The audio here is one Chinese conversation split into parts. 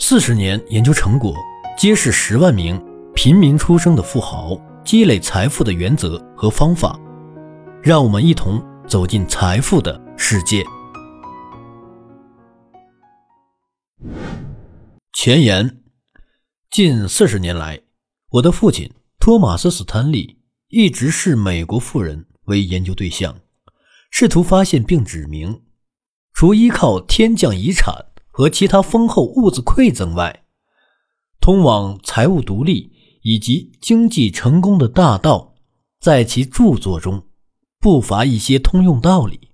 四十年研究成果揭示十万名平民出生的富豪积累财富的原则和方法，让我们一同走进财富的世界。前言：近四十年来，我的父亲托马斯·斯坦利一直视美国富人为研究对象，试图发现并指明，除依靠天降遗产。和其他丰厚物资馈赠外，通往财务独立以及经济成功的大道，在其著作中不乏一些通用道理。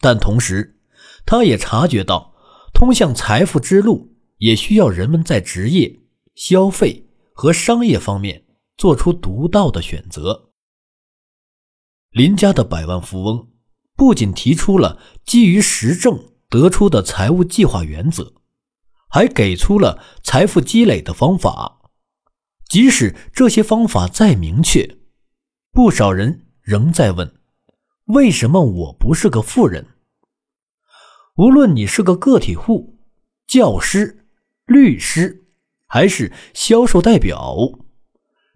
但同时，他也察觉到，通向财富之路也需要人们在职业、消费和商业方面做出独到的选择。林家的百万富翁不仅提出了基于实证。得出的财务计划原则，还给出了财富积累的方法。即使这些方法再明确，不少人仍在问：为什么我不是个富人？无论你是个个体户、教师、律师，还是销售代表，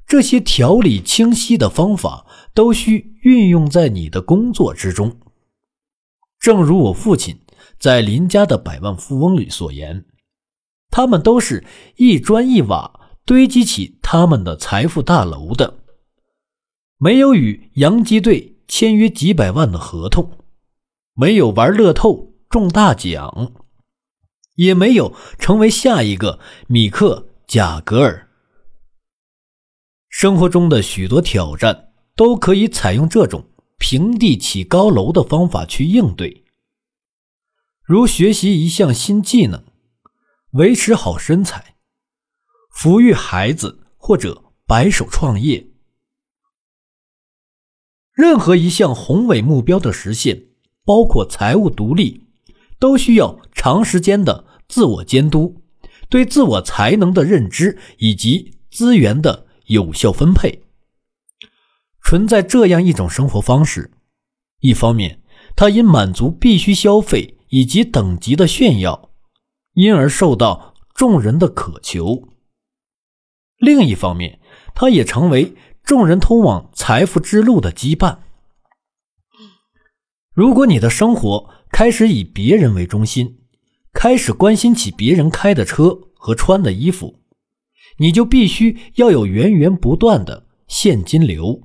这些条理清晰的方法都需运用在你的工作之中。正如我父亲。在林家的百万富翁里所言，他们都是一砖一瓦堆积起他们的财富大楼的，没有与洋基队签约几百万的合同，没有玩乐透中大奖，也没有成为下一个米克贾格尔。生活中的许多挑战都可以采用这种平地起高楼的方法去应对。如学习一项新技能，维持好身材，抚育孩子，或者白手创业，任何一项宏伟目标的实现，包括财务独立，都需要长时间的自我监督，对自我才能的认知以及资源的有效分配。存在这样一种生活方式：一方面，它因满足必须消费。以及等级的炫耀，因而受到众人的渴求。另一方面，他也成为众人通往财富之路的羁绊。如果你的生活开始以别人为中心，开始关心起别人开的车和穿的衣服，你就必须要有源源不断的现金流，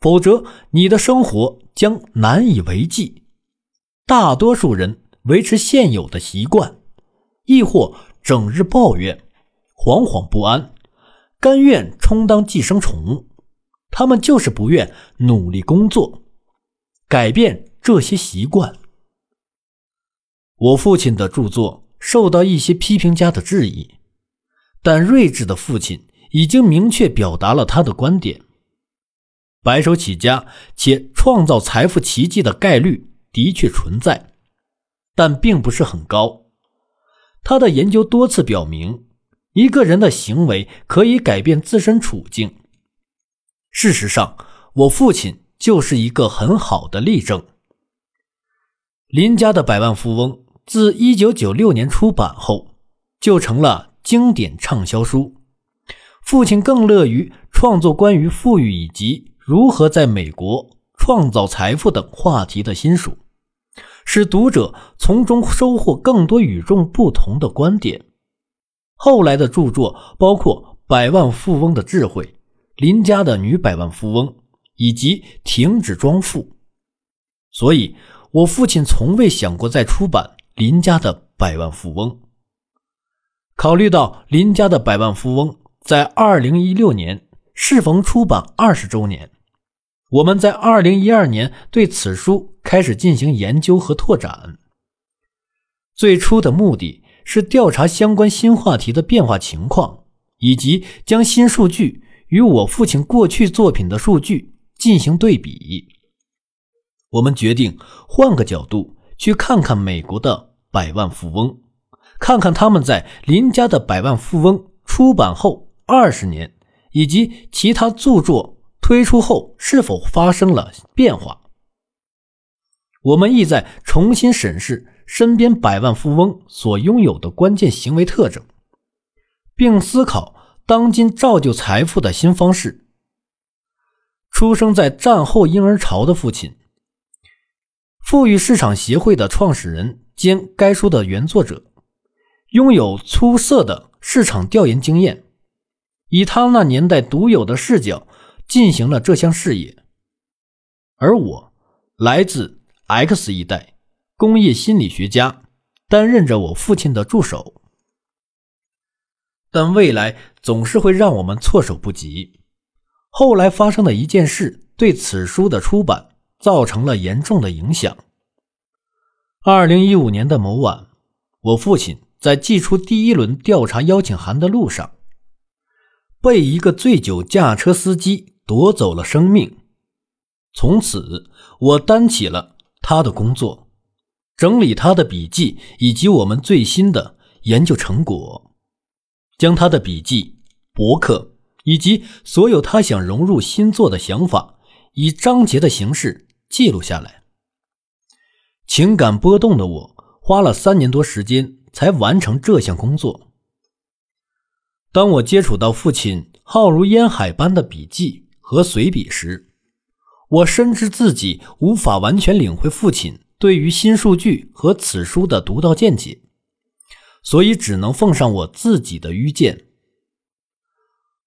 否则你的生活将难以为继。大多数人维持现有的习惯，亦或整日抱怨、惶惶不安，甘愿充当寄生虫。他们就是不愿努力工作，改变这些习惯。我父亲的著作受到一些批评家的质疑，但睿智的父亲已经明确表达了他的观点：白手起家且创造财富奇迹的概率。的确存在，但并不是很高。他的研究多次表明，一个人的行为可以改变自身处境。事实上，我父亲就是一个很好的例证。林家的百万富翁自1996年出版后，就成了经典畅销书。父亲更乐于创作关于富裕以及如何在美国创造财富等话题的新书。使读者从中收获更多与众不同的观点。后来的著作包括《百万富翁的智慧》《林家的女百万富翁》以及《停止装富》。所以，我父亲从未想过再出版林家的百万富翁。考虑到林家的百万富翁在二零一六年适逢出版二十周年。我们在二零一二年对此书开始进行研究和拓展。最初的目的是调查相关新话题的变化情况，以及将新数据与我父亲过去作品的数据进行对比。我们决定换个角度去看看美国的百万富翁，看看他们在林家的百万富翁出版后二十年，以及其他著作。推出后是否发生了变化？我们意在重新审视身边百万富翁所拥有的关键行为特征，并思考当今造就财富的新方式。出生在战后婴儿潮的父亲，富裕市场协会的创始人兼该书的原作者，拥有出色的市场调研经验，以他那年代独有的视角进行了这项事业。而我来自 X 一代。工业心理学家担任着我父亲的助手，但未来总是会让我们措手不及。后来发生的一件事对此书的出版造成了严重的影响。二零一五年的某晚，我父亲在寄出第一轮调查邀请函的路上，被一个醉酒驾车司机夺走了生命。从此，我担起了他的工作。整理他的笔记以及我们最新的研究成果，将他的笔记、博客以及所有他想融入新作的想法，以章节的形式记录下来。情感波动的我花了三年多时间才完成这项工作。当我接触到父亲浩如烟海般的笔记和随笔时，我深知自己无法完全领会父亲。对于新数据和此书的独到见解，所以只能奉上我自己的愚见。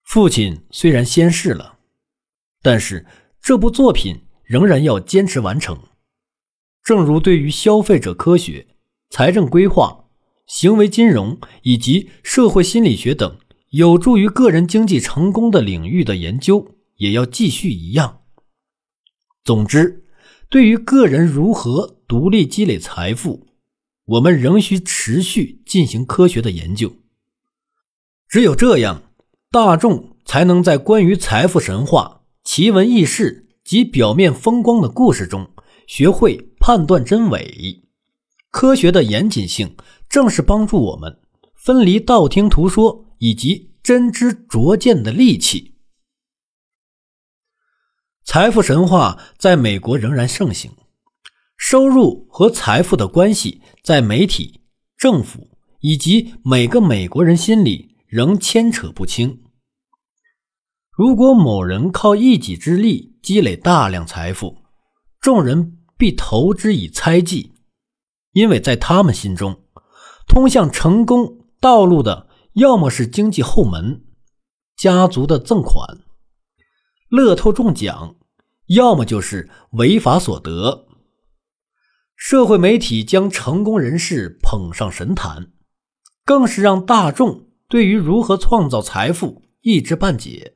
父亲虽然先逝了，但是这部作品仍然要坚持完成。正如对于消费者科学、财政规划、行为金融以及社会心理学等有助于个人经济成功的领域的研究也要继续一样。总之。对于个人如何独立积累财富，我们仍需持续进行科学的研究。只有这样，大众才能在关于财富神话、奇闻异事及表面风光的故事中，学会判断真伪。科学的严谨性，正是帮助我们分离道听途说以及真知灼见的利器。财富神话在美国仍然盛行，收入和财富的关系在媒体、政府以及每个美国人心里仍牵扯不清。如果某人靠一己之力积累大量财富，众人必投之以猜忌，因为在他们心中，通向成功道路的要么是经济后门、家族的赠款、乐透中奖。要么就是违法所得。社会媒体将成功人士捧上神坛，更是让大众对于如何创造财富一知半解。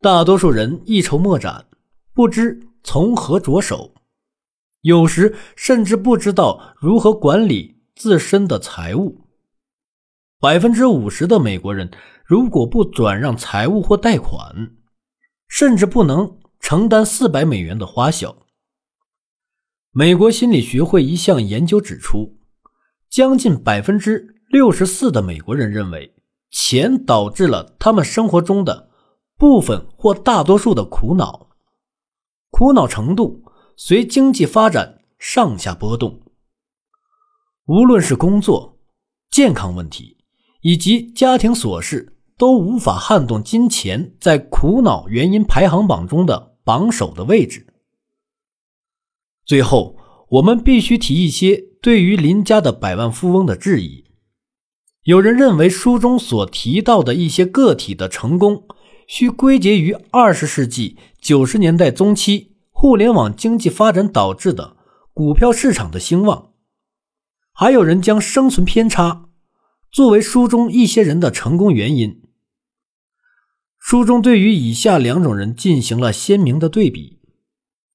大多数人一筹莫展，不知从何着手，有时甚至不知道如何管理自身的财务。百分之五十的美国人如果不转让财务或贷款，甚至不能。承担四百美元的花销。美国心理学会一项研究指出，将近百分之六十四的美国人认为，钱导致了他们生活中的部分或大多数的苦恼，苦恼程度随经济发展上下波动。无论是工作、健康问题以及家庭琐事，都无法撼动金钱在苦恼原因排行榜中的。榜首的位置。最后，我们必须提一些对于林家的百万富翁的质疑。有人认为书中所提到的一些个体的成功，需归结于二十世纪九十年代中期互联网经济发展导致的股票市场的兴旺。还有人将生存偏差作为书中一些人的成功原因。书中对于以下两种人进行了鲜明的对比，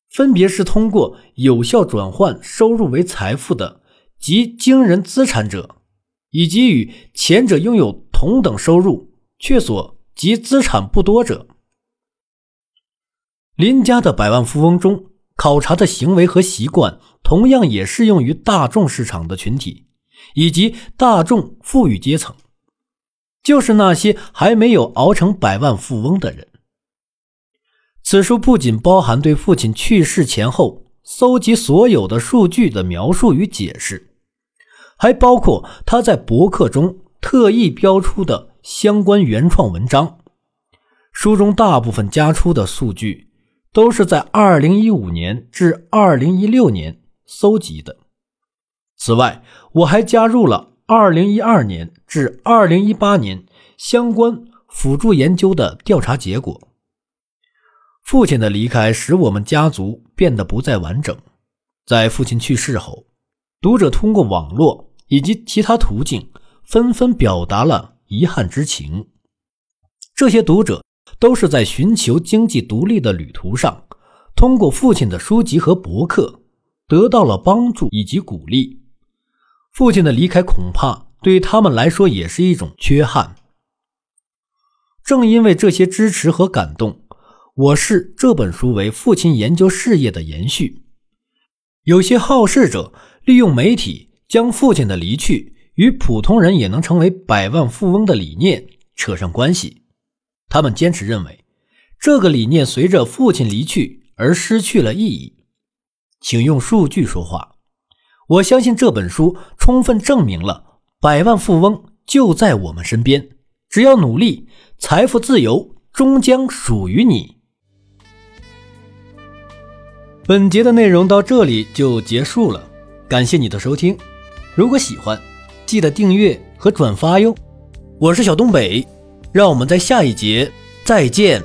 分别是通过有效转换收入为财富的及惊人资产者，以及与前者拥有同等收入却所及资产不多者。林家的百万富翁中考察的行为和习惯，同样也适用于大众市场的群体以及大众富裕阶层。就是那些还没有熬成百万富翁的人。此书不仅包含对父亲去世前后搜集所有的数据的描述与解释，还包括他在博客中特意标出的相关原创文章。书中大部分加出的数据都是在2015年至2016年搜集的。此外，我还加入了2012年至2018年相关辅助研究的调查结果。父亲的离开使我们家族变得不再完整。在父亲去世后，读者通过网络以及其他途径纷纷表达了遗憾之情。这些读者都是在寻求经济独立的旅途上，通过父亲的书籍和博客得到了帮助以及鼓励。父亲的离开恐怕对他们来说也是一种缺憾。正因为这些支持和感动。我视这本书为父亲研究事业的延续。有些好事者利用媒体将父亲的离去与普通人也能成为百万富翁的理念扯上关系。他们坚持认为，这个理念随着父亲离去而失去了意义。请用数据说话。我相信这本书充分证明了百万富翁就在我们身边，只要努力，财富自由终将属于你。本节的内容到这里就结束了，感谢你的收听。如果喜欢，记得订阅和转发哟。我是小东北，让我们在下一节再见。